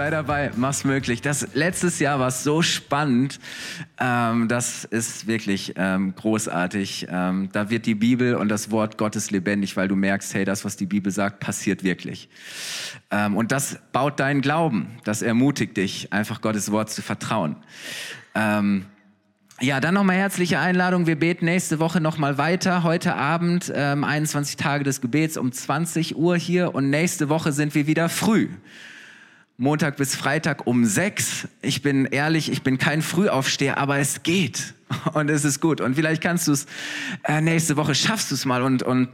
Sei dabei, mach's möglich. Das letztes Jahr war so spannend. Ähm, das ist wirklich ähm, großartig. Ähm, da wird die Bibel und das Wort Gottes lebendig, weil du merkst, hey, das, was die Bibel sagt, passiert wirklich. Ähm, und das baut deinen Glauben. Das ermutigt dich, einfach Gottes Wort zu vertrauen. Ähm, ja, dann nochmal herzliche Einladung. Wir beten nächste Woche nochmal weiter. Heute Abend, ähm, 21 Tage des Gebets um 20 Uhr hier. Und nächste Woche sind wir wieder früh. Montag bis Freitag um sechs. Ich bin ehrlich, ich bin kein Frühaufsteher, aber es geht und es ist gut. Und vielleicht kannst du es äh, nächste Woche schaffst du es mal und und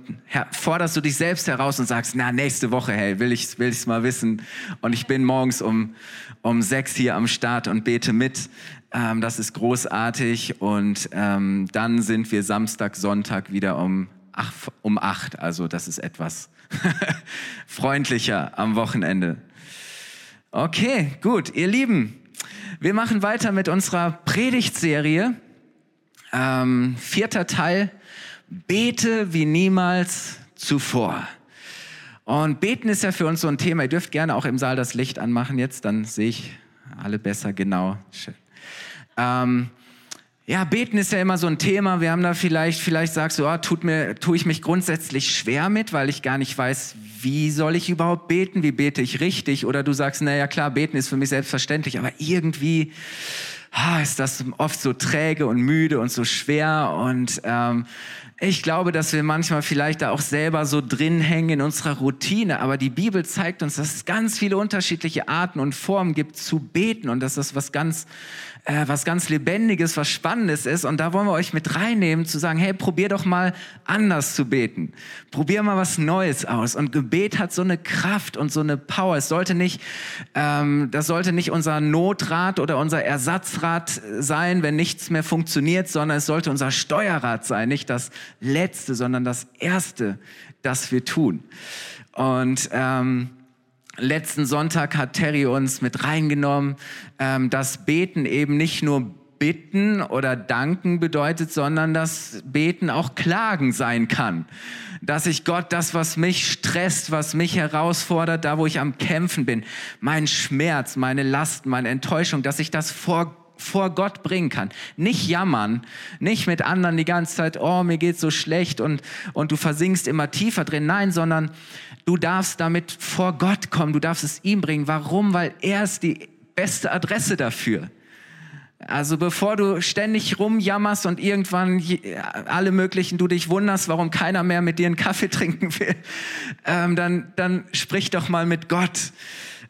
forderst du dich selbst heraus und sagst, na nächste Woche, hey, will ich will ich's mal wissen. Und ich bin morgens um um sechs hier am Start und bete mit. Ähm, das ist großartig. Und ähm, dann sind wir Samstag, Sonntag wieder um ach, um acht. Also das ist etwas freundlicher am Wochenende. Okay, gut, ihr Lieben, wir machen weiter mit unserer Predigtserie. Ähm, vierter Teil, bete wie niemals zuvor. Und beten ist ja für uns so ein Thema. Ihr dürft gerne auch im Saal das Licht anmachen jetzt, dann sehe ich alle besser, genau. Schön. Ähm, ja, beten ist ja immer so ein Thema. Wir haben da vielleicht, vielleicht sagst du, oh, tut mir, tue ich mich grundsätzlich schwer mit, weil ich gar nicht weiß, wie soll ich überhaupt beten? Wie bete ich richtig? Oder du sagst, na ja, klar, beten ist für mich selbstverständlich, aber irgendwie ah, ist das oft so träge und müde und so schwer und ähm, ich glaube, dass wir manchmal vielleicht da auch selber so drin hängen in unserer Routine, aber die Bibel zeigt uns, dass es ganz viele unterschiedliche Arten und Formen gibt zu beten und dass das was ganz äh, was ganz Lebendiges, was Spannendes ist. Und da wollen wir euch mit reinnehmen, zu sagen, hey, probier doch mal anders zu beten. Probier mal was Neues aus. Und Gebet hat so eine Kraft und so eine Power. Es sollte nicht, ähm, das sollte nicht unser Notrat oder unser Ersatzrad sein, wenn nichts mehr funktioniert, sondern es sollte unser Steuerrad sein. Nicht das Letzte, sondern das Erste, das wir tun. Und ähm, Letzten Sonntag hat Terry uns mit reingenommen, ähm, dass Beten eben nicht nur bitten oder danken bedeutet, sondern dass Beten auch Klagen sein kann. Dass ich Gott das, was mich stresst, was mich herausfordert, da wo ich am Kämpfen bin, mein Schmerz, meine Last, meine Enttäuschung, dass ich das vor vor Gott bringen kann. Nicht jammern, nicht mit anderen die ganze Zeit, oh, mir geht's so schlecht und, und du versinkst immer tiefer drin. Nein, sondern Du darfst damit vor Gott kommen, du darfst es ihm bringen. Warum? Weil er ist die beste Adresse dafür. Also bevor du ständig rumjammerst und irgendwann alle möglichen, du dich wunderst, warum keiner mehr mit dir einen Kaffee trinken will, ähm, dann, dann sprich doch mal mit Gott.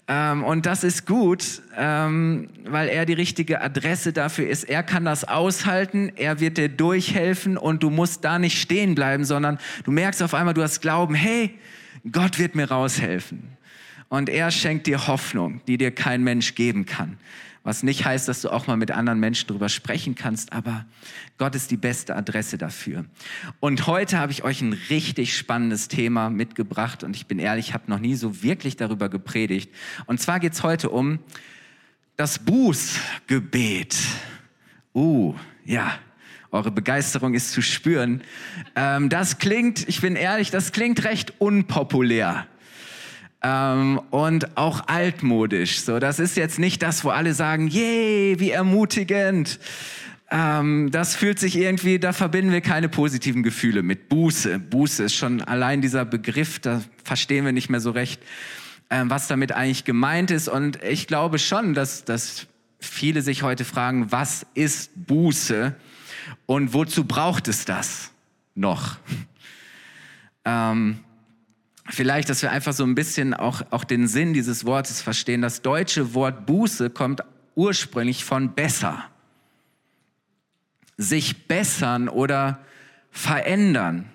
Ähm, und das ist gut, ähm, weil er die richtige Adresse dafür ist. Er kann das aushalten, er wird dir durchhelfen und du musst da nicht stehen bleiben, sondern du merkst auf einmal, du hast Glauben, hey, Gott wird mir raushelfen. Und er schenkt dir Hoffnung, die dir kein Mensch geben kann. Was nicht heißt, dass du auch mal mit anderen Menschen drüber sprechen kannst, aber Gott ist die beste Adresse dafür. Und heute habe ich euch ein richtig spannendes Thema mitgebracht und ich bin ehrlich, ich habe noch nie so wirklich darüber gepredigt. Und zwar geht es heute um das Bußgebet. Uh, ja, eure Begeisterung ist zu spüren. Ähm, das klingt, ich bin ehrlich, das klingt recht unpopulär. Ähm, und auch altmodisch. So, das ist jetzt nicht das, wo alle sagen, yay, wie ermutigend. Ähm, das fühlt sich irgendwie, da verbinden wir keine positiven Gefühle mit. Buße. Buße ist schon allein dieser Begriff, da verstehen wir nicht mehr so recht, ähm, was damit eigentlich gemeint ist. Und ich glaube schon, dass, dass viele sich heute fragen, was ist Buße? Und wozu braucht es das noch? Ähm, vielleicht, dass wir einfach so ein bisschen auch, auch den Sinn dieses Wortes verstehen. Das deutsche Wort Buße kommt ursprünglich von besser. Sich bessern oder verändern.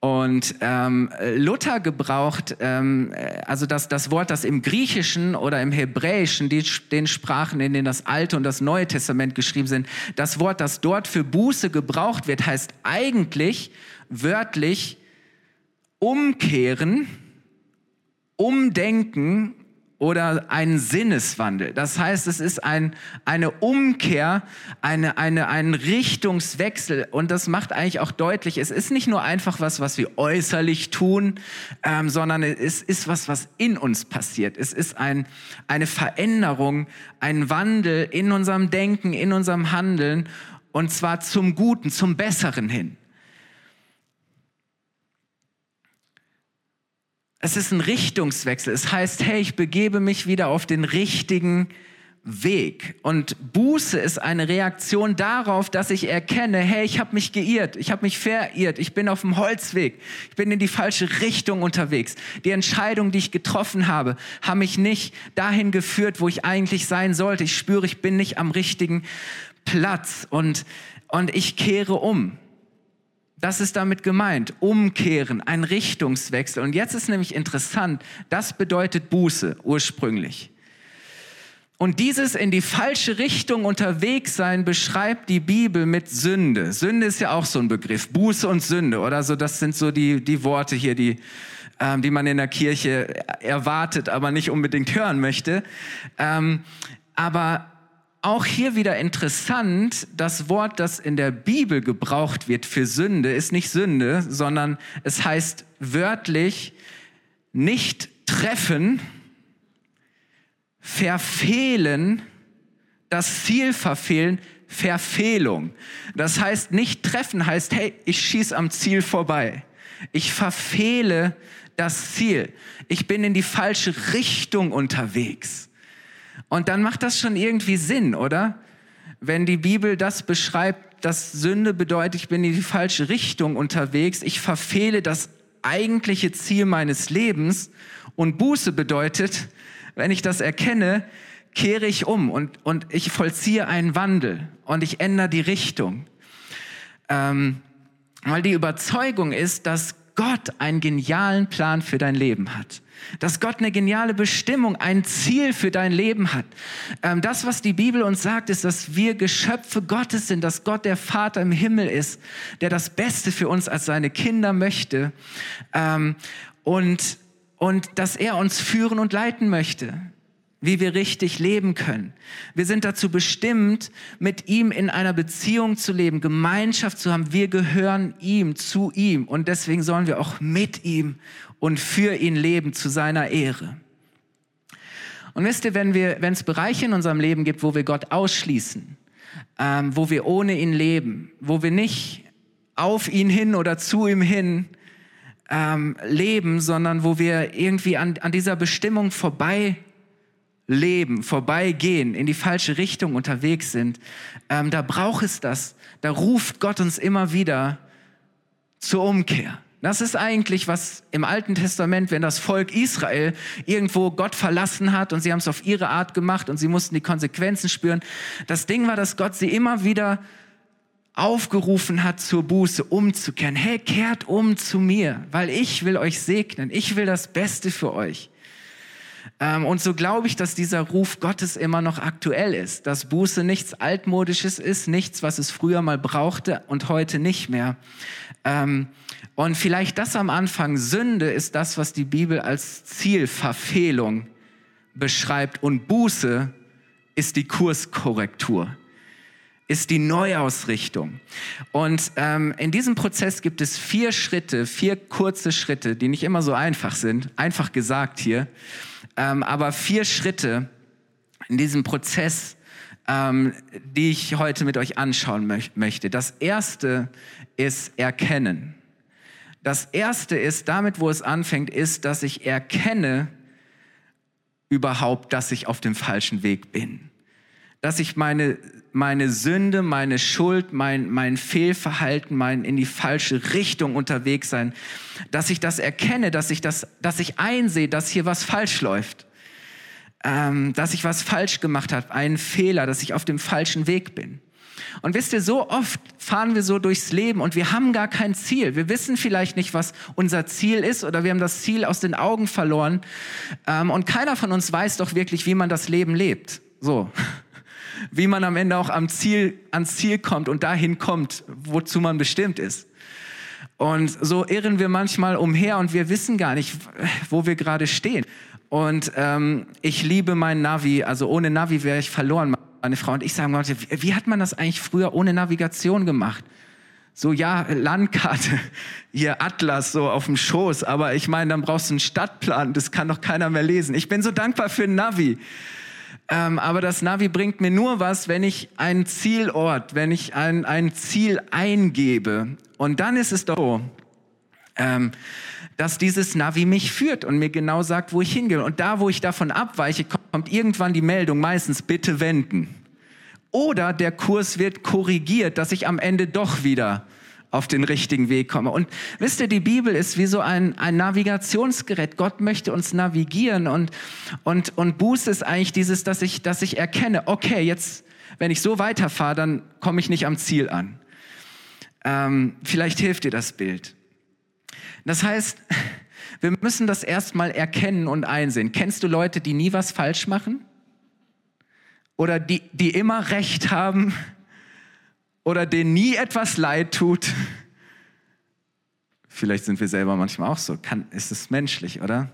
Und ähm, Luther gebraucht, ähm, also das, das Wort, das im Griechischen oder im Hebräischen, die, den Sprachen, in denen das Alte und das Neue Testament geschrieben sind, das Wort, das dort für Buße gebraucht wird, heißt eigentlich wörtlich umkehren, umdenken oder ein Sinneswandel. Das heißt, es ist ein, eine Umkehr, eine, eine, ein Richtungswechsel. Und das macht eigentlich auch deutlich, es ist nicht nur einfach was, was wir äußerlich tun, ähm, sondern es ist was, was in uns passiert. Es ist ein, eine Veränderung, ein Wandel in unserem Denken, in unserem Handeln. Und zwar zum Guten, zum Besseren hin. Es ist ein Richtungswechsel. Es heißt, hey, ich begebe mich wieder auf den richtigen Weg. Und Buße ist eine Reaktion darauf, dass ich erkenne, hey, ich habe mich geirrt, ich habe mich verirrt, ich bin auf dem Holzweg, ich bin in die falsche Richtung unterwegs. Die Entscheidungen, die ich getroffen habe, haben mich nicht dahin geführt, wo ich eigentlich sein sollte. Ich spüre, ich bin nicht am richtigen Platz und, und ich kehre um. Das ist damit gemeint. Umkehren, ein Richtungswechsel. Und jetzt ist nämlich interessant, das bedeutet Buße ursprünglich. Und dieses in die falsche Richtung unterwegs sein beschreibt die Bibel mit Sünde. Sünde ist ja auch so ein Begriff. Buße und Sünde, oder so. Das sind so die, die Worte hier, die, ähm, die man in der Kirche erwartet, aber nicht unbedingt hören möchte. Ähm, aber auch hier wieder interessant, das Wort, das in der Bibel gebraucht wird für Sünde, ist nicht Sünde, sondern es heißt wörtlich nicht treffen, verfehlen, das Ziel verfehlen, Verfehlung. Das heißt, nicht treffen heißt, hey, ich schieß am Ziel vorbei. Ich verfehle das Ziel. Ich bin in die falsche Richtung unterwegs. Und dann macht das schon irgendwie Sinn, oder? Wenn die Bibel das beschreibt, dass Sünde bedeutet, ich bin in die falsche Richtung unterwegs, ich verfehle das eigentliche Ziel meines Lebens und Buße bedeutet, wenn ich das erkenne, kehre ich um und, und ich vollziehe einen Wandel und ich ändere die Richtung. Ähm, weil die Überzeugung ist, dass Gott einen genialen Plan für dein Leben hat. Dass Gott eine geniale Bestimmung, ein Ziel für dein Leben hat. Ähm, das, was die Bibel uns sagt, ist, dass wir Geschöpfe Gottes sind, dass Gott der Vater im Himmel ist, der das Beste für uns als seine Kinder möchte. Ähm, und, und dass er uns führen und leiten möchte wie wir richtig leben können. Wir sind dazu bestimmt, mit ihm in einer Beziehung zu leben, Gemeinschaft zu haben. Wir gehören ihm, zu ihm. Und deswegen sollen wir auch mit ihm und für ihn leben, zu seiner Ehre. Und wisst ihr, wenn wir, wenn es Bereiche in unserem Leben gibt, wo wir Gott ausschließen, ähm, wo wir ohne ihn leben, wo wir nicht auf ihn hin oder zu ihm hin ähm, leben, sondern wo wir irgendwie an, an dieser Bestimmung vorbei leben, vorbeigehen, in die falsche Richtung unterwegs sind, ähm, da braucht es das. Da ruft Gott uns immer wieder zur Umkehr. Das ist eigentlich, was im Alten Testament, wenn das Volk Israel irgendwo Gott verlassen hat und sie haben es auf ihre Art gemacht und sie mussten die Konsequenzen spüren. Das Ding war, dass Gott sie immer wieder aufgerufen hat zur Buße, umzukehren. Hey, kehrt um zu mir, weil ich will euch segnen. Ich will das Beste für euch. Ähm, und so glaube ich, dass dieser Ruf Gottes immer noch aktuell ist, dass Buße nichts Altmodisches ist, nichts, was es früher mal brauchte und heute nicht mehr. Ähm, und vielleicht das am Anfang, Sünde ist das, was die Bibel als Zielverfehlung beschreibt und Buße ist die Kurskorrektur ist die Neuausrichtung. Und ähm, in diesem Prozess gibt es vier Schritte, vier kurze Schritte, die nicht immer so einfach sind, einfach gesagt hier, ähm, aber vier Schritte in diesem Prozess, ähm, die ich heute mit euch anschauen möch möchte. Das erste ist Erkennen. Das erste ist, damit wo es anfängt, ist, dass ich erkenne überhaupt, dass ich auf dem falschen Weg bin. Dass ich meine, meine Sünde, meine Schuld, mein, mein Fehlverhalten, mein in die falsche Richtung unterwegs sein, dass ich das erkenne, dass ich das, dass ich einsehe, dass hier was falsch läuft, ähm, dass ich was falsch gemacht habe, einen Fehler, dass ich auf dem falschen Weg bin. Und wisst ihr, so oft fahren wir so durchs Leben und wir haben gar kein Ziel. Wir wissen vielleicht nicht, was unser Ziel ist oder wir haben das Ziel aus den Augen verloren. Ähm, und keiner von uns weiß doch wirklich, wie man das Leben lebt. So. Wie man am Ende auch am Ziel, ans Ziel kommt und dahin kommt, wozu man bestimmt ist. Und so irren wir manchmal umher und wir wissen gar nicht, wo wir gerade stehen. Und ähm, ich liebe mein Navi. Also ohne Navi wäre ich verloren meine Frau und ich sagen wie hat man das eigentlich früher ohne Navigation gemacht? So, ja, Landkarte, hier Atlas so auf dem Schoß, aber ich meine, dann brauchst du einen Stadtplan, das kann doch keiner mehr lesen. Ich bin so dankbar für ein Navi. Ähm, aber das Navi bringt mir nur was, wenn ich einen Zielort, wenn ich ein, ein Ziel eingebe. Und dann ist es doch so, ähm, dass dieses Navi mich führt und mir genau sagt, wo ich hingehe. Und da, wo ich davon abweiche, kommt irgendwann die Meldung, meistens bitte wenden. Oder der Kurs wird korrigiert, dass ich am Ende doch wieder auf den richtigen Weg komme. Und wisst ihr, die Bibel ist wie so ein, ein Navigationsgerät. Gott möchte uns navigieren und, und, und Buße ist eigentlich dieses, dass ich, dass ich erkenne, okay, jetzt, wenn ich so weiterfahre, dann komme ich nicht am Ziel an. Ähm, vielleicht hilft dir das Bild. Das heißt, wir müssen das erstmal erkennen und einsehen. Kennst du Leute, die nie was falsch machen? Oder die, die immer Recht haben? Oder denen nie etwas leid tut? Vielleicht sind wir selber manchmal auch so. Kann, ist es menschlich, oder?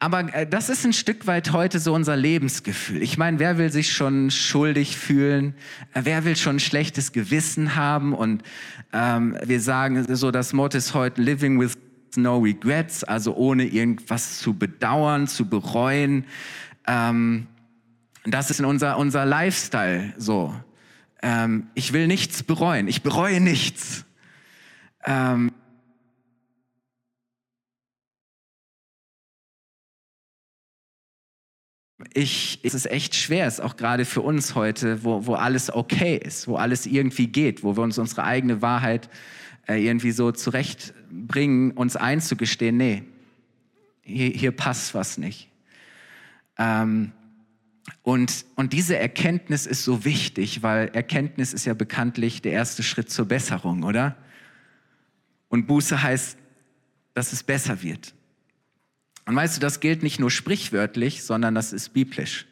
Aber äh, das ist ein Stück weit heute so unser Lebensgefühl. Ich meine, wer will sich schon schuldig fühlen? Äh, wer will schon ein schlechtes Gewissen haben? Und ähm, wir sagen so, das Motto ist heute Living with no regrets, also ohne irgendwas zu bedauern, zu bereuen. Ähm, das ist in unser, unser Lifestyle so. Ähm, ich will nichts bereuen. Ich bereue nichts. Ähm, ich, es ist echt schwer, es ist auch gerade für uns heute, wo, wo alles okay ist, wo alles irgendwie geht, wo wir uns unsere eigene Wahrheit äh, irgendwie so zurechtbringen, uns einzugestehen, nee, hier, hier passt was nicht. Ähm, und, und diese Erkenntnis ist so wichtig, weil Erkenntnis ist ja bekanntlich der erste Schritt zur Besserung, oder? Und Buße heißt, dass es besser wird. Und weißt du, das gilt nicht nur sprichwörtlich, sondern das ist biblisch.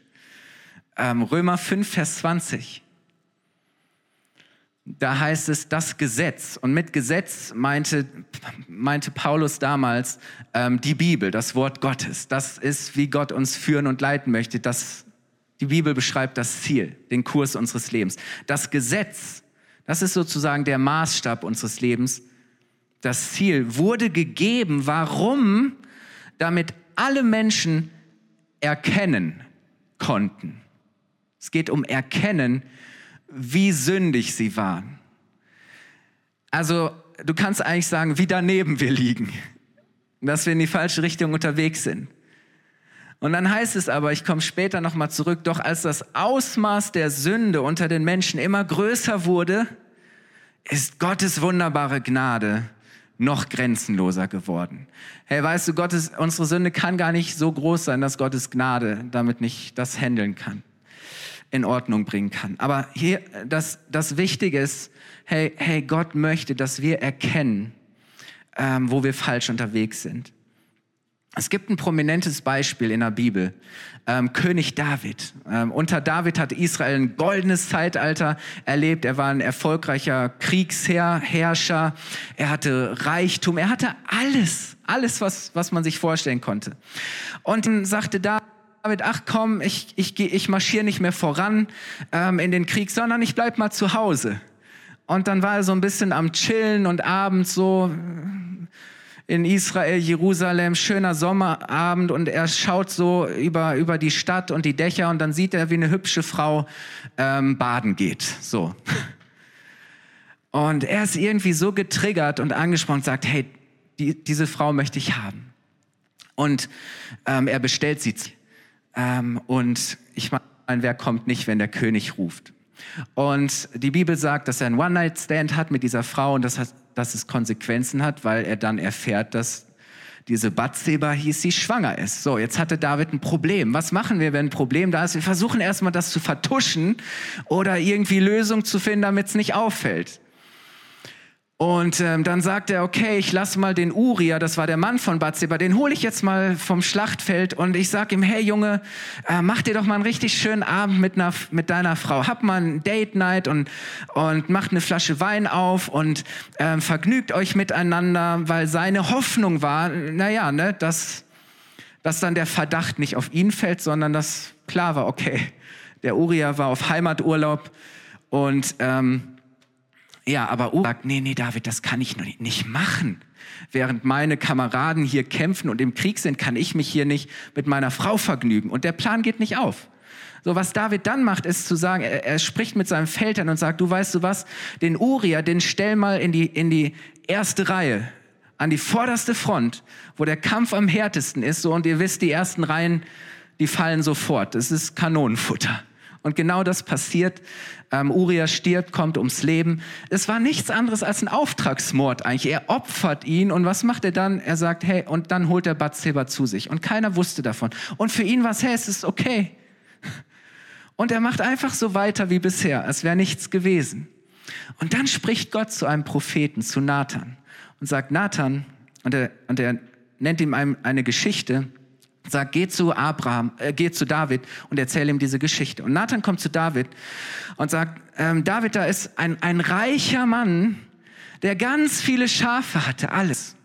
Ähm, Römer 5, Vers 20. Da heißt es das Gesetz. Und mit Gesetz meinte, meinte Paulus damals ähm, die Bibel, das Wort Gottes. Das ist, wie Gott uns führen und leiten möchte. Das, die Bibel beschreibt das Ziel, den Kurs unseres Lebens. Das Gesetz, das ist sozusagen der Maßstab unseres Lebens. Das Ziel wurde gegeben. Warum? damit alle Menschen erkennen konnten. Es geht um Erkennen, wie sündig sie waren. Also du kannst eigentlich sagen, wie daneben wir liegen, dass wir in die falsche Richtung unterwegs sind. Und dann heißt es aber, ich komme später nochmal zurück, doch als das Ausmaß der Sünde unter den Menschen immer größer wurde, ist Gottes wunderbare Gnade noch grenzenloser geworden. Hey, weißt du, Gottes, unsere Sünde kann gar nicht so groß sein, dass Gottes Gnade damit nicht das handeln kann, in Ordnung bringen kann. Aber hier, das, das Wichtige ist, hey, hey, Gott möchte, dass wir erkennen, ähm, wo wir falsch unterwegs sind. Es gibt ein prominentes Beispiel in der Bibel. Ähm, König David. Ähm, unter David hat Israel ein goldenes Zeitalter erlebt. Er war ein erfolgreicher Kriegsherr, Herrscher. Er hatte Reichtum. Er hatte alles, alles, was, was man sich vorstellen konnte. Und dann sagte David, ach komm, ich, ich, ich marschiere nicht mehr voran ähm, in den Krieg, sondern ich bleib mal zu Hause. Und dann war er so ein bisschen am Chillen und abends so in Israel, Jerusalem, schöner Sommerabend und er schaut so über, über die Stadt und die Dächer und dann sieht er, wie eine hübsche Frau ähm, baden geht. So. Und er ist irgendwie so getriggert und angesprochen und sagt, hey, die, diese Frau möchte ich haben. Und ähm, er bestellt sie. Ähm, und ich meine, wer kommt nicht, wenn der König ruft? Und die Bibel sagt, dass er einen One-Night-Stand hat mit dieser Frau und das hat dass es Konsequenzen hat, weil er dann erfährt, dass diese Bathseba hieß, sie schwanger ist. So, jetzt hatte David ein Problem. Was machen wir, wenn ein Problem da ist? Wir versuchen erstmal das zu vertuschen oder irgendwie Lösung zu finden, damit es nicht auffällt. Und ähm, dann sagt er, okay, ich lass mal den Uria, das war der Mann von Bathseba, den hole ich jetzt mal vom Schlachtfeld und ich sag ihm, hey Junge, äh, mach dir doch mal einen richtig schönen Abend mit, einer, mit deiner Frau. Hab mal ein Date Night und, und macht eine Flasche Wein auf und äh, vergnügt euch miteinander, weil seine Hoffnung war, naja, ne, dass, dass dann der Verdacht nicht auf ihn fällt, sondern dass klar war, okay, der Uria war auf Heimaturlaub und... Ähm, ja, aber Uri sagt, nee, nee, David, das kann ich nicht machen. Während meine Kameraden hier kämpfen und im Krieg sind, kann ich mich hier nicht mit meiner Frau vergnügen. Und der Plan geht nicht auf. So, was David dann macht, ist zu sagen, er, er spricht mit seinem Feldherrn und sagt, du weißt du was, den Uriah, den stell mal in die, in die erste Reihe, an die vorderste Front, wo der Kampf am härtesten ist. So, und ihr wisst, die ersten Reihen, die fallen sofort. Das ist Kanonenfutter. Und genau das passiert. Ähm, Uriah stirbt, kommt ums Leben. Es war nichts anderes als ein Auftragsmord eigentlich. Er opfert ihn und was macht er dann? Er sagt, hey, und dann holt er Bathseba zu sich. Und keiner wusste davon. Und für ihn war es, hey, es ist okay. Und er macht einfach so weiter wie bisher, als wäre nichts gewesen. Und dann spricht Gott zu einem Propheten, zu Nathan, und sagt, Nathan, und er, und er nennt ihm eine Geschichte, sagt, geh zu Abraham, äh, geh zu David und erzähl ihm diese Geschichte. Und Nathan kommt zu David und sagt, ähm, David, da ist ein, ein reicher Mann, der ganz viele Schafe hatte, alles.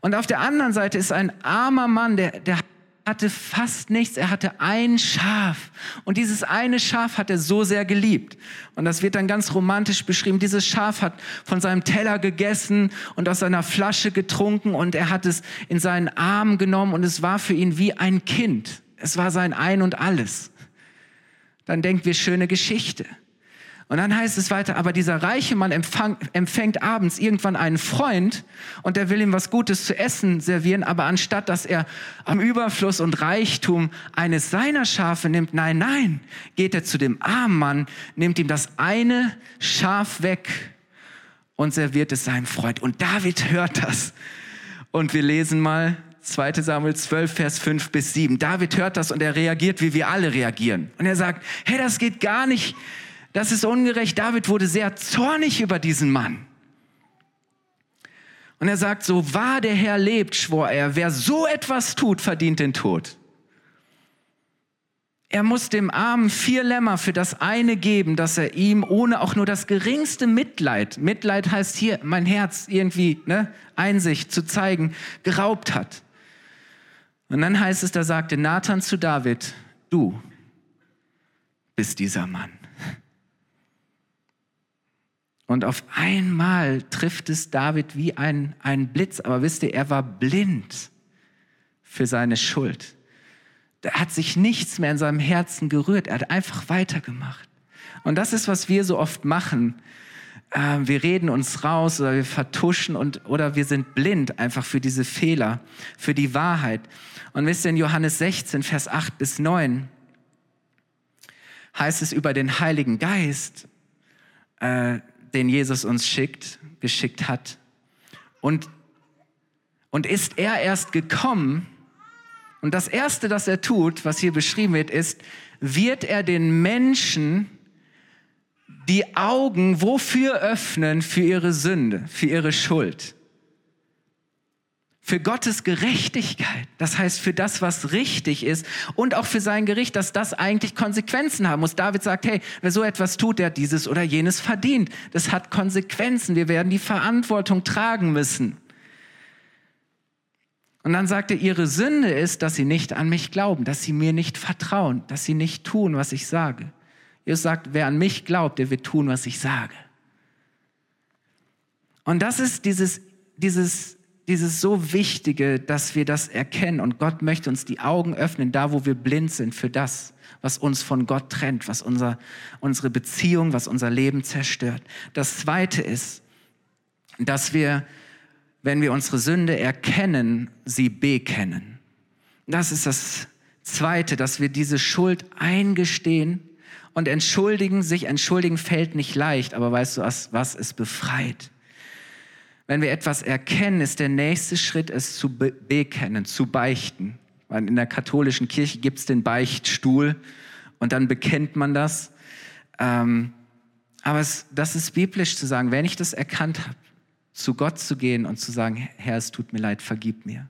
Und auf der anderen Seite ist ein armer Mann, der, der hatte fast nichts, er hatte ein Schaf. Und dieses eine Schaf hat er so sehr geliebt. Und das wird dann ganz romantisch beschrieben. Dieses Schaf hat von seinem Teller gegessen und aus seiner Flasche getrunken und er hat es in seinen Arm genommen und es war für ihn wie ein Kind. Es war sein Ein und alles. Dann denkt wir, schöne Geschichte. Und dann heißt es weiter, aber dieser reiche Mann empfang, empfängt abends irgendwann einen Freund und der will ihm was Gutes zu essen servieren, aber anstatt dass er am Überfluss und Reichtum eines seiner Schafe nimmt, nein, nein, geht er zu dem armen Mann, nimmt ihm das eine Schaf weg und serviert es seinem Freund. Und David hört das. Und wir lesen mal 2 Samuel 12, Vers 5 bis 7. David hört das und er reagiert, wie wir alle reagieren. Und er sagt, hey, das geht gar nicht das ist ungerecht. David wurde sehr zornig über diesen Mann. Und er sagt, so wahr der Herr lebt, schwor er, wer so etwas tut, verdient den Tod. Er muss dem Armen vier Lämmer für das eine geben, dass er ihm ohne auch nur das geringste Mitleid, Mitleid heißt hier mein Herz irgendwie, ne, Einsicht zu zeigen, geraubt hat. Und dann heißt es, da sagte Nathan zu David, du bist dieser Mann. Und auf einmal trifft es David wie ein, ein Blitz. Aber wisst ihr, er war blind für seine Schuld. Da hat sich nichts mehr in seinem Herzen gerührt. Er hat einfach weitergemacht. Und das ist, was wir so oft machen. Ähm, wir reden uns raus oder wir vertuschen und, oder wir sind blind einfach für diese Fehler, für die Wahrheit. Und wisst ihr, in Johannes 16, Vers 8 bis 9 heißt es über den Heiligen Geist, äh, den Jesus uns schickt, geschickt hat. Und, und ist er erst gekommen, und das Erste, das er tut, was hier beschrieben wird, ist, wird er den Menschen die Augen wofür öffnen? Für ihre Sünde, für ihre Schuld für Gottes Gerechtigkeit, das heißt für das, was richtig ist und auch für sein Gericht, dass das eigentlich Konsequenzen haben muss. David sagt, hey, wer so etwas tut, der hat dieses oder jenes verdient. Das hat Konsequenzen. Wir werden die Verantwortung tragen müssen. Und dann sagt er, ihre Sünde ist, dass sie nicht an mich glauben, dass sie mir nicht vertrauen, dass sie nicht tun, was ich sage. Jesus sagt, wer an mich glaubt, der wird tun, was ich sage. Und das ist dieses, dieses dieses so Wichtige, dass wir das erkennen. Und Gott möchte uns die Augen öffnen, da wo wir blind sind, für das, was uns von Gott trennt, was unser, unsere Beziehung, was unser Leben zerstört. Das Zweite ist, dass wir, wenn wir unsere Sünde erkennen, sie bekennen. Das ist das Zweite, dass wir diese Schuld eingestehen und entschuldigen. Sich entschuldigen fällt nicht leicht, aber weißt du was, was es befreit? Wenn wir etwas erkennen, ist der nächste Schritt, es zu be bekennen, zu beichten. Weil in der katholischen Kirche gibt es den Beichtstuhl und dann bekennt man das. Ähm, aber es, das ist biblisch zu sagen, wenn ich das erkannt habe, zu Gott zu gehen und zu sagen, Herr, es tut mir leid, vergib mir.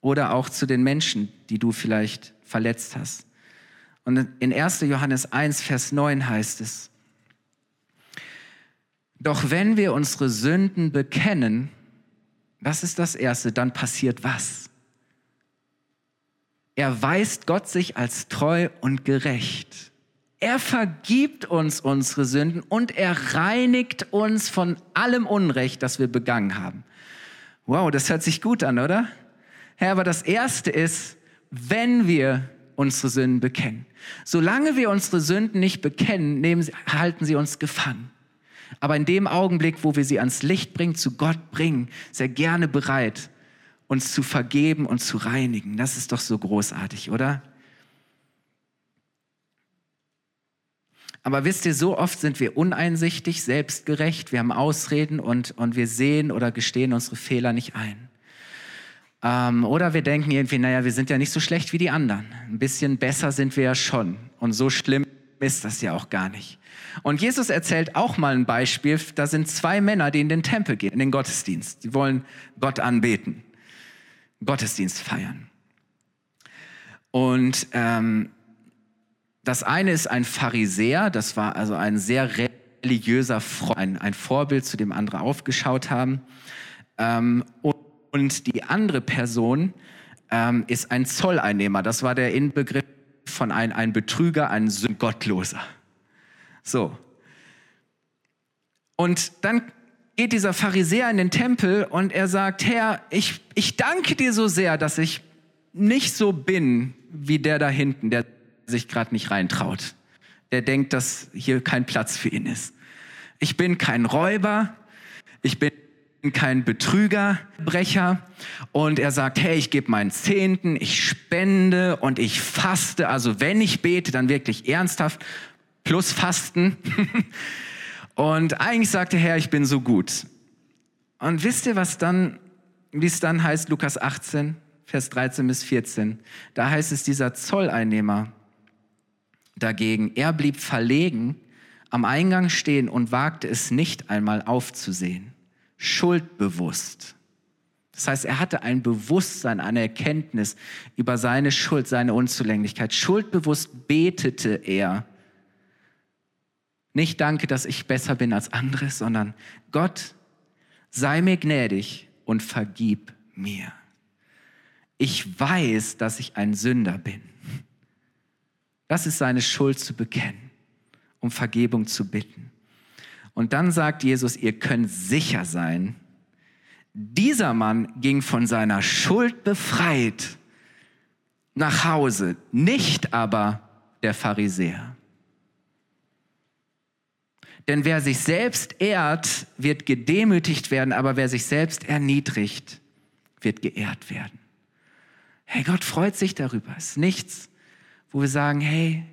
Oder auch zu den Menschen, die du vielleicht verletzt hast. Und in 1. Johannes 1, Vers 9 heißt es, doch wenn wir unsere Sünden bekennen, das ist das Erste, dann passiert was? Erweist Gott sich als treu und gerecht. Er vergibt uns unsere Sünden und er reinigt uns von allem Unrecht, das wir begangen haben. Wow, das hört sich gut an, oder? Herr, aber das Erste ist, wenn wir unsere Sünden bekennen. Solange wir unsere Sünden nicht bekennen, nehmen, halten sie uns gefangen. Aber in dem Augenblick, wo wir sie ans Licht bringen, zu Gott bringen, sehr gerne bereit, uns zu vergeben und zu reinigen. Das ist doch so großartig, oder? Aber wisst ihr, so oft sind wir uneinsichtig, selbstgerecht, wir haben Ausreden und, und wir sehen oder gestehen unsere Fehler nicht ein. Ähm, oder wir denken irgendwie, naja, wir sind ja nicht so schlecht wie die anderen. Ein bisschen besser sind wir ja schon. Und so schlimm ist das ja auch gar nicht. Und Jesus erzählt auch mal ein Beispiel. Da sind zwei Männer, die in den Tempel gehen, in den Gottesdienst. Die wollen Gott anbeten, Gottesdienst feiern. Und ähm, das eine ist ein Pharisäer, das war also ein sehr religiöser Freund, ein, ein Vorbild, zu dem andere aufgeschaut haben. Ähm, und und die andere Person ähm, ist ein Zolleinnehmer. Das war der Inbegriff von ein, ein Betrüger, ein Gottloser. So. Und dann geht dieser Pharisäer in den Tempel und er sagt, Herr, ich, ich danke dir so sehr, dass ich nicht so bin wie der da hinten, der sich gerade nicht reintraut. Der denkt, dass hier kein Platz für ihn ist. Ich bin kein Räuber, ich bin kein Betrüger, Brecher. Und er sagt, hey, ich gebe meinen Zehnten, ich spende und ich faste. Also wenn ich bete, dann wirklich ernsthaft plus Fasten. und eigentlich sagt der Herr, ich bin so gut. Und wisst ihr, was dann, wie es dann heißt, Lukas 18, Vers 13 bis 14? Da heißt es, dieser Zolleinnehmer dagegen, er blieb verlegen am Eingang stehen und wagte es nicht einmal aufzusehen schuldbewusst. Das heißt, er hatte ein Bewusstsein, eine Erkenntnis über seine Schuld, seine Unzulänglichkeit. Schuldbewusst betete er. Nicht danke, dass ich besser bin als andere, sondern Gott, sei mir gnädig und vergib mir. Ich weiß, dass ich ein Sünder bin. Das ist seine Schuld zu bekennen, um Vergebung zu bitten. Und dann sagt Jesus, ihr könnt sicher sein, dieser Mann ging von seiner Schuld befreit nach Hause, nicht aber der Pharisäer. Denn wer sich selbst ehrt, wird gedemütigt werden, aber wer sich selbst erniedrigt, wird geehrt werden. Hey, Gott freut sich darüber. Es ist nichts, wo wir sagen, hey,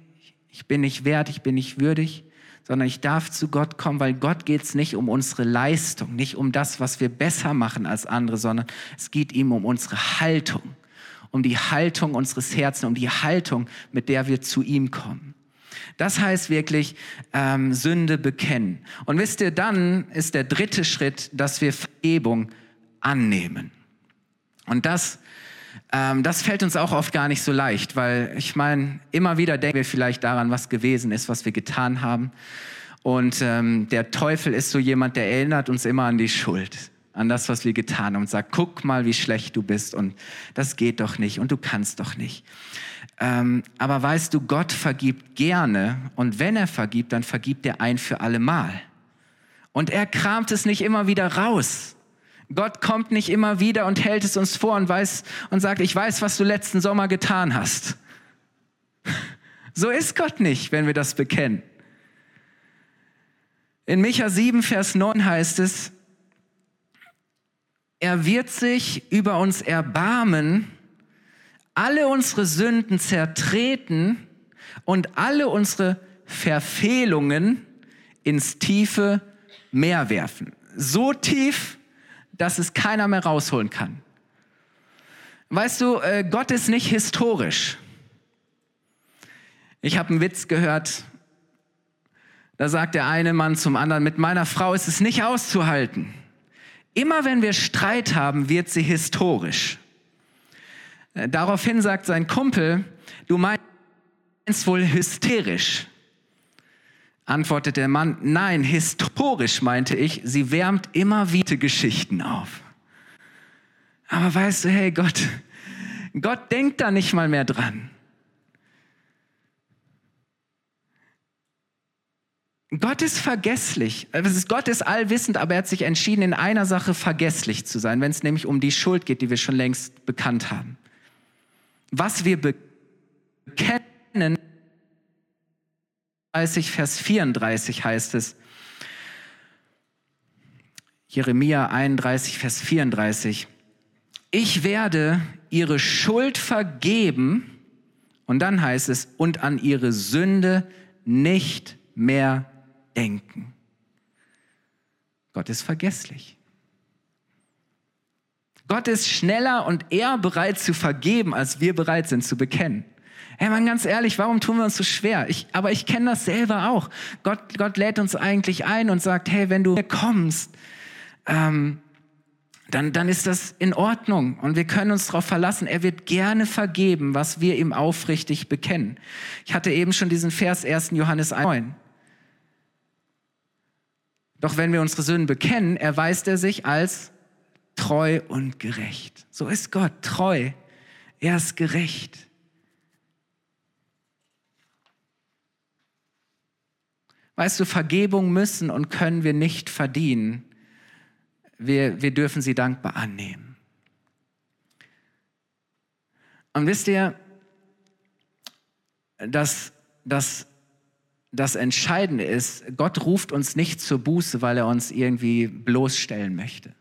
ich bin nicht wert, ich bin nicht würdig, sondern ich darf zu Gott kommen, weil Gott geht es nicht um unsere Leistung, nicht um das, was wir besser machen als andere, sondern es geht ihm um unsere Haltung, um die Haltung unseres Herzens, um die Haltung, mit der wir zu ihm kommen. Das heißt wirklich ähm, Sünde bekennen. Und wisst ihr, dann ist der dritte Schritt, dass wir Vergebung annehmen. Und das ähm, das fällt uns auch oft gar nicht so leicht, weil ich meine, immer wieder denken wir vielleicht daran, was gewesen ist, was wir getan haben. Und ähm, der Teufel ist so jemand, der erinnert uns immer an die Schuld, an das, was wir getan haben und sagt, guck mal, wie schlecht du bist und das geht doch nicht und du kannst doch nicht. Ähm, aber weißt du, Gott vergibt gerne und wenn er vergibt, dann vergibt er ein für alle Mal. Und er kramt es nicht immer wieder raus. Gott kommt nicht immer wieder und hält es uns vor und weiß und sagt, ich weiß, was du letzten Sommer getan hast. So ist Gott nicht, wenn wir das bekennen. In Micha 7, Vers 9 heißt es, er wird sich über uns erbarmen, alle unsere Sünden zertreten und alle unsere Verfehlungen ins tiefe Meer werfen. So tief, dass es keiner mehr rausholen kann. Weißt du, äh, Gott ist nicht historisch. Ich habe einen Witz gehört, da sagt der eine Mann zum anderen, mit meiner Frau ist es nicht auszuhalten. Immer wenn wir Streit haben, wird sie historisch. Äh, daraufhin sagt sein Kumpel, du meinst wohl hysterisch. Antwortet der Mann, nein, historisch meinte ich, sie wärmt immer wieder Geschichten auf. Aber weißt du, hey Gott, Gott denkt da nicht mal mehr dran. Gott ist vergesslich. Gott ist allwissend, aber er hat sich entschieden, in einer Sache vergesslich zu sein, wenn es nämlich um die Schuld geht, die wir schon längst bekannt haben. Was wir bekennen, 30, Vers 34 heißt es, Jeremia 31, Vers 34, ich werde ihre Schuld vergeben, und dann heißt es, und an ihre Sünde nicht mehr denken. Gott ist vergesslich. Gott ist schneller und eher bereit zu vergeben, als wir bereit sind zu bekennen. Hey man, ganz ehrlich, warum tun wir uns so schwer? Ich, aber ich kenne das selber auch. Gott, Gott lädt uns eigentlich ein und sagt, hey, wenn du kommst, ähm, dann, dann ist das in Ordnung und wir können uns darauf verlassen. Er wird gerne vergeben, was wir ihm aufrichtig bekennen. Ich hatte eben schon diesen Vers 1. Johannes 9. Doch wenn wir unsere Sünden bekennen, erweist er sich als treu und gerecht. So ist Gott treu. Er ist gerecht. Weißt du, Vergebung müssen und können wir nicht verdienen. Wir, wir dürfen sie dankbar annehmen. Und wisst ihr, dass, dass das Entscheidende ist, Gott ruft uns nicht zur Buße, weil er uns irgendwie bloßstellen möchte.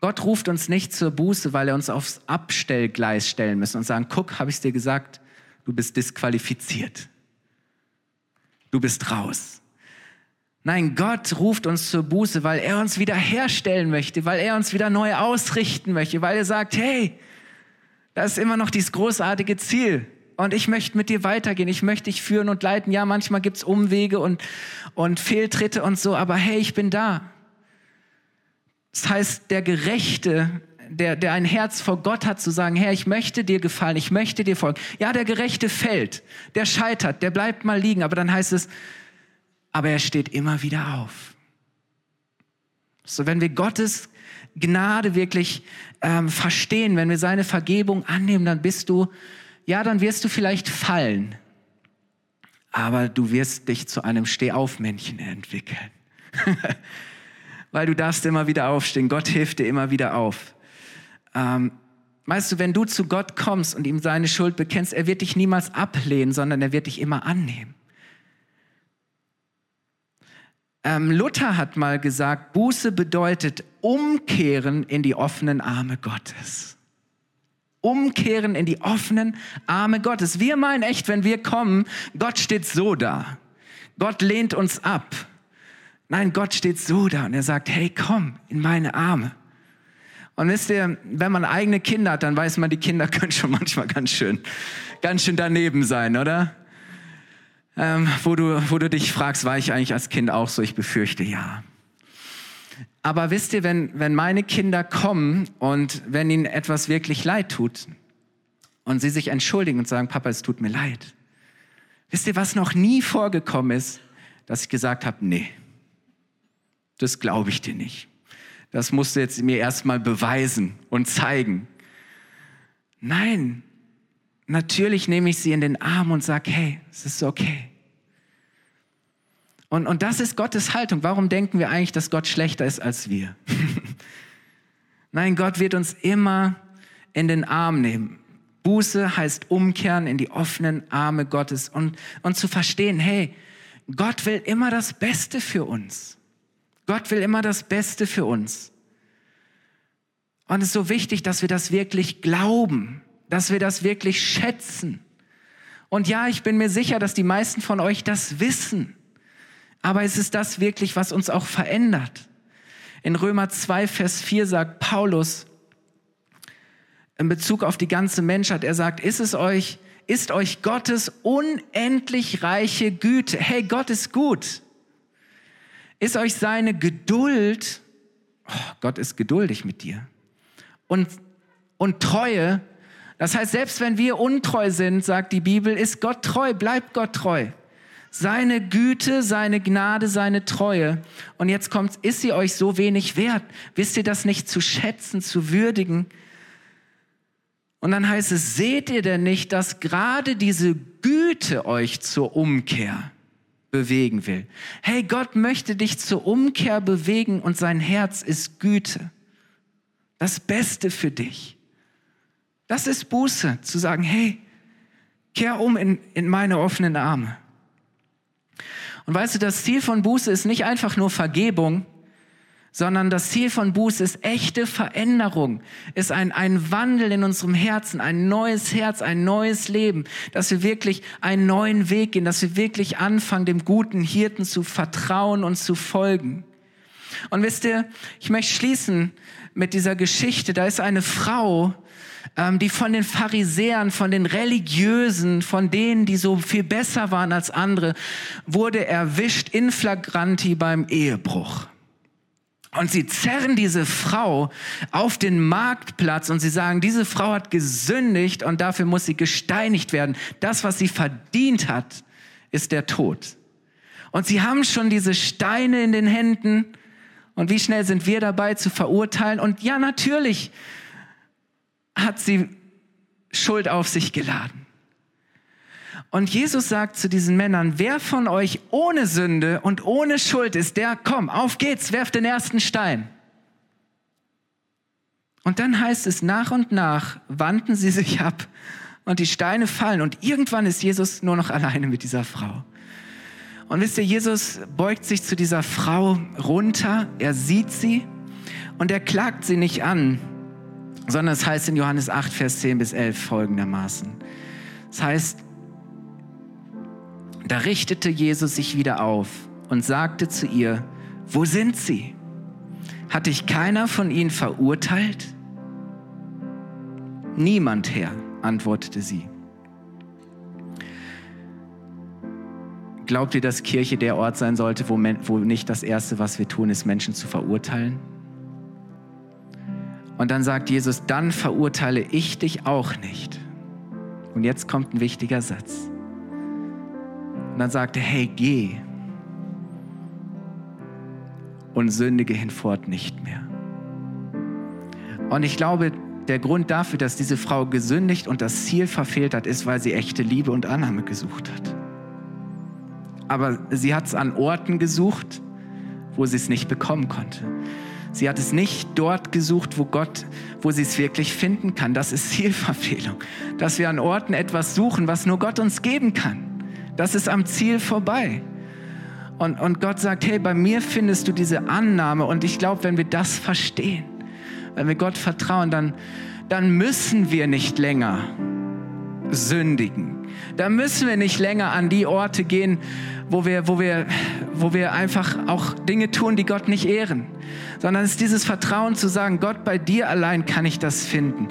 Gott ruft uns nicht zur Buße, weil er uns aufs Abstellgleis stellen muss und sagen, guck, habe ich dir gesagt, du bist disqualifiziert. Du bist raus. Nein, Gott ruft uns zur Buße, weil er uns wieder herstellen möchte, weil er uns wieder neu ausrichten möchte, weil er sagt, hey, das ist immer noch dieses großartige Ziel und ich möchte mit dir weitergehen, ich möchte dich führen und leiten. Ja, manchmal gibt es Umwege und, und Fehltritte und so, aber hey, ich bin da. Das heißt, der Gerechte, der, der ein Herz vor Gott hat, zu sagen, Herr, ich möchte dir gefallen, ich möchte dir folgen. Ja, der Gerechte fällt, der scheitert, der bleibt mal liegen, aber dann heißt es, aber er steht immer wieder auf. So, wenn wir Gottes Gnade wirklich ähm, verstehen, wenn wir seine Vergebung annehmen, dann bist du ja, dann wirst du vielleicht fallen, aber du wirst dich zu einem Stehaufmännchen entwickeln. Weil du darfst immer wieder aufstehen. Gott hilft dir immer wieder auf. Ähm, weißt du, wenn du zu Gott kommst und ihm seine Schuld bekennst, er wird dich niemals ablehnen, sondern er wird dich immer annehmen. Ähm, Luther hat mal gesagt, Buße bedeutet umkehren in die offenen Arme Gottes umkehren in die offenen Arme Gottes. Wir meinen echt, wenn wir kommen, Gott steht so da. Gott lehnt uns ab. Nein, Gott steht so da und er sagt, hey, komm in meine Arme. Und wisst ihr, wenn man eigene Kinder hat, dann weiß man, die Kinder können schon manchmal ganz schön, ganz schön daneben sein, oder? Ähm, wo, du, wo du dich fragst, war ich eigentlich als Kind auch so? Ich befürchte ja. Aber wisst ihr, wenn, wenn meine Kinder kommen und wenn ihnen etwas wirklich leid tut und sie sich entschuldigen und sagen, Papa, es tut mir leid. Wisst ihr, was noch nie vorgekommen ist, dass ich gesagt habe, nee, das glaube ich dir nicht. Das musst du jetzt mir erstmal beweisen und zeigen. Nein, natürlich nehme ich sie in den Arm und sage, hey, es ist okay. Und, und das ist Gottes Haltung. Warum denken wir eigentlich, dass Gott schlechter ist als wir? Nein, Gott wird uns immer in den Arm nehmen. Buße heißt umkehren in die offenen Arme Gottes und, und zu verstehen, hey, Gott will immer das Beste für uns. Gott will immer das Beste für uns. Und es ist so wichtig, dass wir das wirklich glauben, dass wir das wirklich schätzen. Und ja, ich bin mir sicher, dass die meisten von euch das wissen. Aber ist es das wirklich, was uns auch verändert? In Römer 2, Vers 4 sagt Paulus in Bezug auf die ganze Menschheit, er sagt, ist es euch, ist euch Gottes unendlich reiche Güte. Hey, Gott ist gut. Ist euch seine Geduld, oh, Gott ist geduldig mit dir. Und, und Treue, das heißt, selbst wenn wir untreu sind, sagt die Bibel, ist Gott treu, bleibt Gott treu. Seine Güte, seine Gnade, seine Treue. Und jetzt kommt, ist sie euch so wenig wert? Wisst ihr das nicht zu schätzen, zu würdigen? Und dann heißt es, seht ihr denn nicht, dass gerade diese Güte euch zur Umkehr bewegen will? Hey, Gott möchte dich zur Umkehr bewegen und sein Herz ist Güte. Das Beste für dich. Das ist Buße, zu sagen, hey, kehr um in, in meine offenen Arme. Und weißt du, das Ziel von Buße ist nicht einfach nur Vergebung, sondern das Ziel von Buße ist echte Veränderung, ist ein, ein Wandel in unserem Herzen, ein neues Herz, ein neues Leben, dass wir wirklich einen neuen Weg gehen, dass wir wirklich anfangen, dem guten Hirten zu vertrauen und zu folgen. Und wisst ihr, ich möchte schließen mit dieser Geschichte. Da ist eine Frau, ähm, die von den Pharisäern, von den Religiösen, von denen, die so viel besser waren als andere, wurde erwischt in flagranti beim Ehebruch. Und sie zerren diese Frau auf den Marktplatz und sie sagen, diese Frau hat gesündigt und dafür muss sie gesteinigt werden. Das, was sie verdient hat, ist der Tod. Und sie haben schon diese Steine in den Händen. Und wie schnell sind wir dabei zu verurteilen? Und ja, natürlich hat sie Schuld auf sich geladen. Und Jesus sagt zu diesen Männern, wer von euch ohne Sünde und ohne Schuld ist, der, komm, auf geht's, werft den ersten Stein. Und dann heißt es, nach und nach wandten sie sich ab und die Steine fallen und irgendwann ist Jesus nur noch alleine mit dieser Frau. Und wisst ihr, Jesus beugt sich zu dieser Frau runter, er sieht sie und er klagt sie nicht an, sondern es heißt in Johannes 8, Vers 10 bis 11 folgendermaßen. Es heißt, da richtete Jesus sich wieder auf und sagte zu ihr, wo sind sie? Hat dich keiner von ihnen verurteilt? Niemand, Herr, antwortete sie. Glaubt ihr, dass Kirche der Ort sein sollte, wo, wo nicht das Erste, was wir tun, ist, Menschen zu verurteilen? Und dann sagt Jesus, dann verurteile ich dich auch nicht. Und jetzt kommt ein wichtiger Satz. Und dann sagt er, hey, geh und sündige hinfort nicht mehr. Und ich glaube, der Grund dafür, dass diese Frau gesündigt und das Ziel verfehlt hat, ist, weil sie echte Liebe und Annahme gesucht hat. Aber sie hat es an Orten gesucht, wo sie es nicht bekommen konnte. Sie hat es nicht dort gesucht, wo Gott, wo sie es wirklich finden kann. Das ist Zielverfehlung. Dass wir an Orten etwas suchen, was nur Gott uns geben kann. Das ist am Ziel vorbei. Und, und Gott sagt, hey, bei mir findest du diese Annahme. Und ich glaube, wenn wir das verstehen, wenn wir Gott vertrauen, dann, dann müssen wir nicht länger sündigen. Da müssen wir nicht länger an die Orte gehen, wo wir, wo wir, wo wir einfach auch Dinge tun, die Gott nicht ehren. Sondern es ist dieses Vertrauen zu sagen, Gott, bei dir allein kann ich das finden.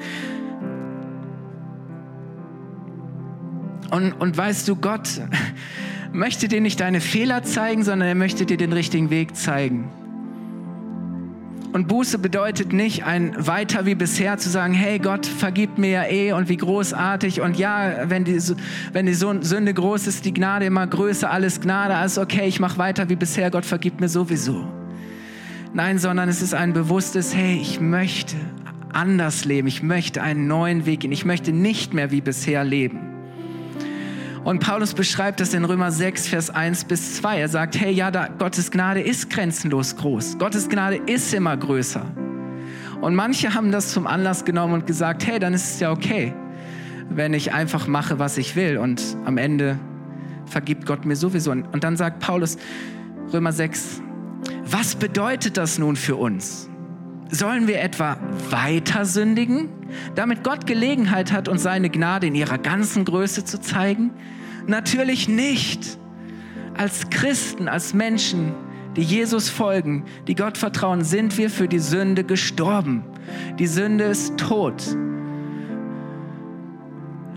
Und, und weißt du, Gott möchte dir nicht deine Fehler zeigen, sondern er möchte dir den richtigen Weg zeigen. Und Buße bedeutet nicht ein weiter wie bisher zu sagen, hey Gott, vergib mir ja eh und wie großartig und ja, wenn die, wenn die Sünde groß ist, die Gnade immer größer, alles Gnade, alles okay, ich mache weiter wie bisher, Gott vergib mir sowieso. Nein, sondern es ist ein bewusstes, hey, ich möchte anders leben, ich möchte einen neuen Weg gehen, ich möchte nicht mehr wie bisher leben. Und Paulus beschreibt das in Römer 6, Vers 1 bis 2. Er sagt, hey, ja, da, Gottes Gnade ist grenzenlos groß. Gottes Gnade ist immer größer. Und manche haben das zum Anlass genommen und gesagt, hey, dann ist es ja okay, wenn ich einfach mache, was ich will. Und am Ende vergibt Gott mir sowieso. Und dann sagt Paulus, Römer 6, was bedeutet das nun für uns? Sollen wir etwa weiter sündigen, damit Gott Gelegenheit hat, uns seine Gnade in ihrer ganzen Größe zu zeigen? Natürlich nicht. Als Christen, als Menschen, die Jesus folgen, die Gott vertrauen, sind wir für die Sünde gestorben. Die Sünde ist tot.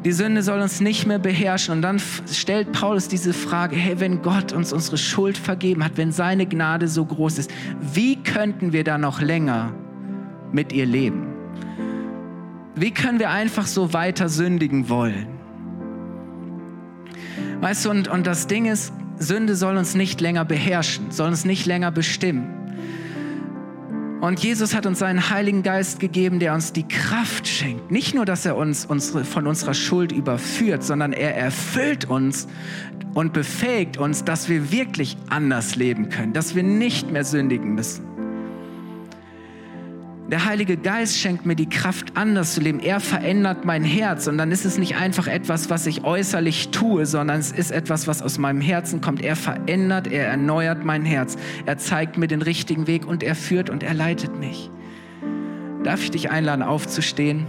Die Sünde soll uns nicht mehr beherrschen. Und dann stellt Paulus diese Frage, hey, wenn Gott uns unsere Schuld vergeben hat, wenn seine Gnade so groß ist, wie könnten wir da noch länger mit ihr leben? Wie können wir einfach so weiter sündigen wollen? Weißt du, und, und das Ding ist, Sünde soll uns nicht länger beherrschen, soll uns nicht länger bestimmen. Und Jesus hat uns seinen Heiligen Geist gegeben, der uns die Kraft schenkt. Nicht nur, dass er uns unsere, von unserer Schuld überführt, sondern er erfüllt uns und befähigt uns, dass wir wirklich anders leben können, dass wir nicht mehr sündigen müssen. Der Heilige Geist schenkt mir die Kraft, anders zu leben. Er verändert mein Herz. Und dann ist es nicht einfach etwas, was ich äußerlich tue, sondern es ist etwas, was aus meinem Herzen kommt. Er verändert, er erneuert mein Herz. Er zeigt mir den richtigen Weg und er führt und er leitet mich. Darf ich dich einladen, aufzustehen?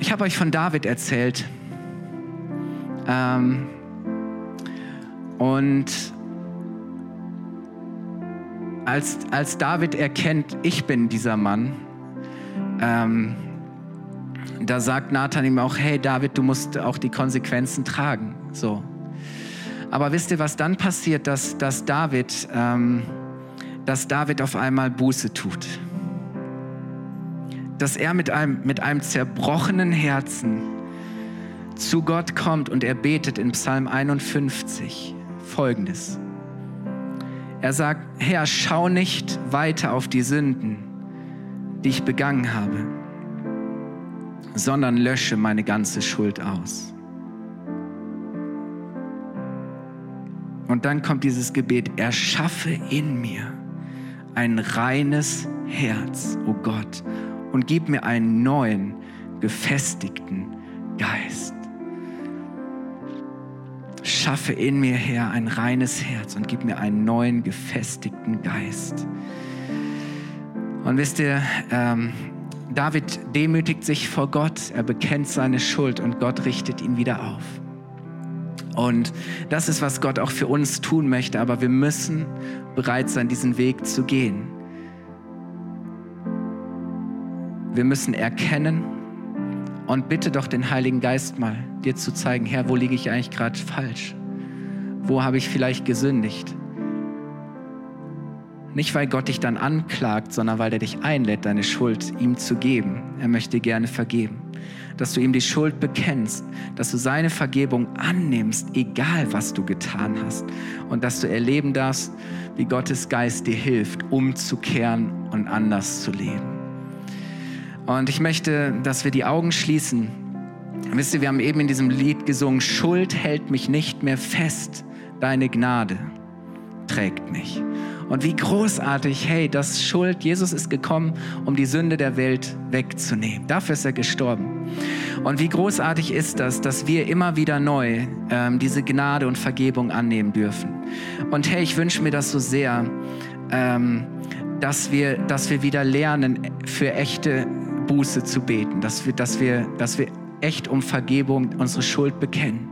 Ich habe euch von David erzählt. Ähm, und als, als David erkennt, ich bin dieser Mann, ähm, da sagt Nathan ihm auch, hey David, du musst auch die Konsequenzen tragen. So. Aber wisst ihr, was dann passiert, dass, dass, David, ähm, dass David auf einmal Buße tut? Dass er mit einem, mit einem zerbrochenen Herzen zu Gott kommt und er betet in Psalm 51 folgendes. Er sagt, Herr, schau nicht weiter auf die Sünden, die ich begangen habe, sondern lösche meine ganze Schuld aus. Und dann kommt dieses Gebet, erschaffe in mir ein reines Herz, o oh Gott, und gib mir einen neuen, gefestigten Geist schaffe in mir, Herr, ein reines Herz und gib mir einen neuen, gefestigten Geist. Und wisst ihr, ähm, David demütigt sich vor Gott, er bekennt seine Schuld und Gott richtet ihn wieder auf. Und das ist, was Gott auch für uns tun möchte, aber wir müssen bereit sein, diesen Weg zu gehen. Wir müssen erkennen, und bitte doch den Heiligen Geist mal, dir zu zeigen, Herr, wo liege ich eigentlich gerade falsch? Wo habe ich vielleicht gesündigt? Nicht, weil Gott dich dann anklagt, sondern weil er dich einlädt, deine Schuld ihm zu geben. Er möchte gerne vergeben. Dass du ihm die Schuld bekennst, dass du seine Vergebung annimmst, egal was du getan hast. Und dass du erleben darfst, wie Gottes Geist dir hilft, umzukehren und anders zu leben. Und ich möchte, dass wir die Augen schließen. Wisst ihr, wir haben eben in diesem Lied gesungen, Schuld hält mich nicht mehr fest, deine Gnade trägt mich. Und wie großartig, hey, das Schuld, Jesus ist gekommen, um die Sünde der Welt wegzunehmen. Dafür ist er gestorben. Und wie großartig ist das, dass wir immer wieder neu ähm, diese Gnade und Vergebung annehmen dürfen. Und hey, ich wünsche mir das so sehr, ähm, dass, wir, dass wir wieder lernen, für echte Buße zu beten, dass wir, dass wir, dass wir echt um Vergebung unsere Schuld bekennen.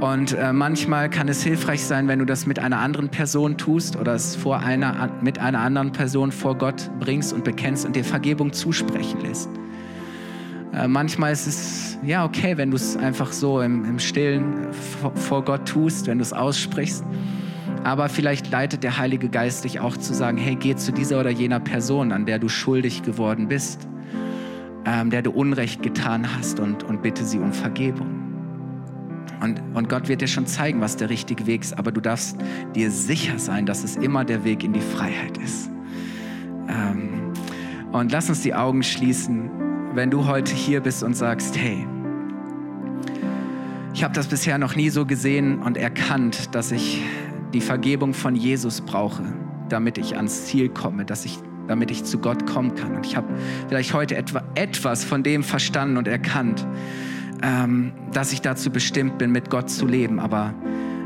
Und äh, manchmal kann es hilfreich sein, wenn du das mit einer anderen Person tust oder es vor einer, mit einer anderen Person vor Gott bringst und bekennst und dir Vergebung zusprechen lässt. Äh, manchmal ist es ja okay, wenn du es einfach so im, im Stillen vor, vor Gott tust, wenn du es aussprichst. Aber vielleicht leitet der Heilige Geist dich auch zu sagen, hey, geh zu dieser oder jener Person, an der du schuldig geworden bist ähm, der du Unrecht getan hast und, und bitte sie um Vergebung. Und, und Gott wird dir schon zeigen, was der richtige Weg ist, aber du darfst dir sicher sein, dass es immer der Weg in die Freiheit ist. Ähm, und lass uns die Augen schließen, wenn du heute hier bist und sagst, hey, ich habe das bisher noch nie so gesehen und erkannt, dass ich die Vergebung von Jesus brauche, damit ich ans Ziel komme, dass ich damit ich zu Gott kommen kann. Und ich habe vielleicht heute etwa, etwas von dem verstanden und erkannt, ähm, dass ich dazu bestimmt bin, mit Gott zu leben, aber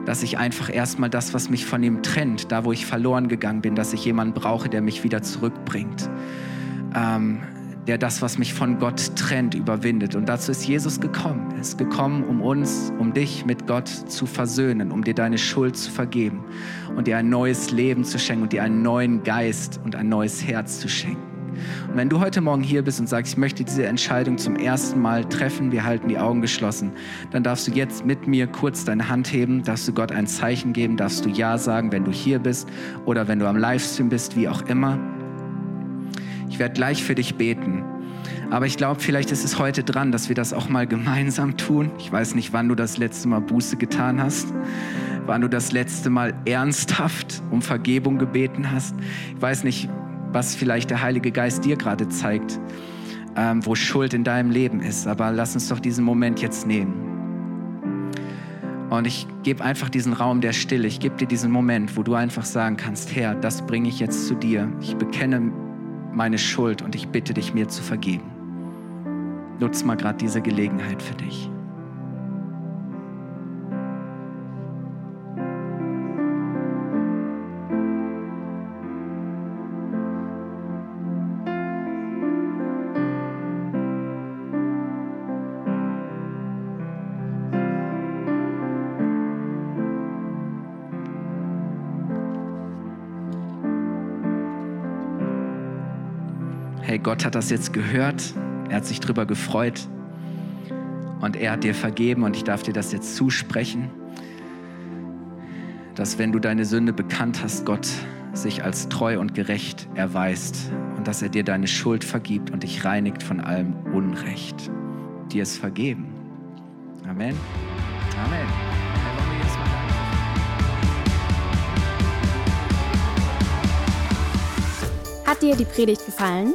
dass ich einfach erstmal das, was mich von ihm trennt, da wo ich verloren gegangen bin, dass ich jemanden brauche, der mich wieder zurückbringt. Ähm, der das, was mich von Gott trennt, überwindet. Und dazu ist Jesus gekommen. Er ist gekommen, um uns, um dich mit Gott zu versöhnen, um dir deine Schuld zu vergeben und dir ein neues Leben zu schenken und dir einen neuen Geist und ein neues Herz zu schenken. Und wenn du heute Morgen hier bist und sagst, ich möchte diese Entscheidung zum ersten Mal treffen, wir halten die Augen geschlossen, dann darfst du jetzt mit mir kurz deine Hand heben, darfst du Gott ein Zeichen geben, darfst du Ja sagen, wenn du hier bist oder wenn du am Livestream bist, wie auch immer. Ich werde gleich für dich beten. Aber ich glaube, vielleicht ist es heute dran, dass wir das auch mal gemeinsam tun. Ich weiß nicht, wann du das letzte Mal Buße getan hast, wann du das letzte Mal ernsthaft um Vergebung gebeten hast. Ich weiß nicht, was vielleicht der Heilige Geist dir gerade zeigt, ähm, wo Schuld in deinem Leben ist. Aber lass uns doch diesen Moment jetzt nehmen. Und ich gebe einfach diesen Raum der Stille. Ich gebe dir diesen Moment, wo du einfach sagen kannst, Herr, das bringe ich jetzt zu dir. Ich bekenne meine Schuld und ich bitte dich, mir zu vergeben. Nutz mal gerade diese Gelegenheit für dich. Gott hat das jetzt gehört, er hat sich darüber gefreut und er hat dir vergeben und ich darf dir das jetzt zusprechen, dass wenn du deine Sünde bekannt hast, Gott sich als treu und gerecht erweist und dass er dir deine Schuld vergibt und dich reinigt von allem Unrecht. Dir ist vergeben. Amen. Amen. Hat dir die Predigt gefallen?